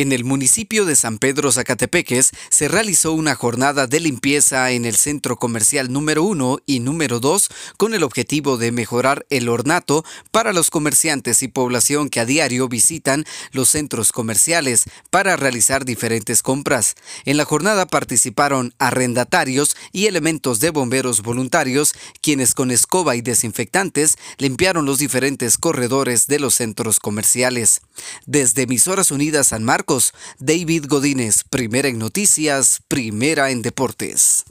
En el municipio de San Pedro Zacatepeques se realizó una jornada de limpieza en el centro comercial número 1 y número 2 con el objetivo de mejorar el ornato para los comerciantes y población que a diario visitan los centros comerciales para realizar diferentes compras. En la jornada participaron arrendatarios y elementos de bomberos voluntarios quienes con escoba y desinfectantes limpiaron los diferentes corredores de los centros comerciales. Desde Emisoras Unidas San Marcos, David Godínez, primera en noticias, primera en deportes.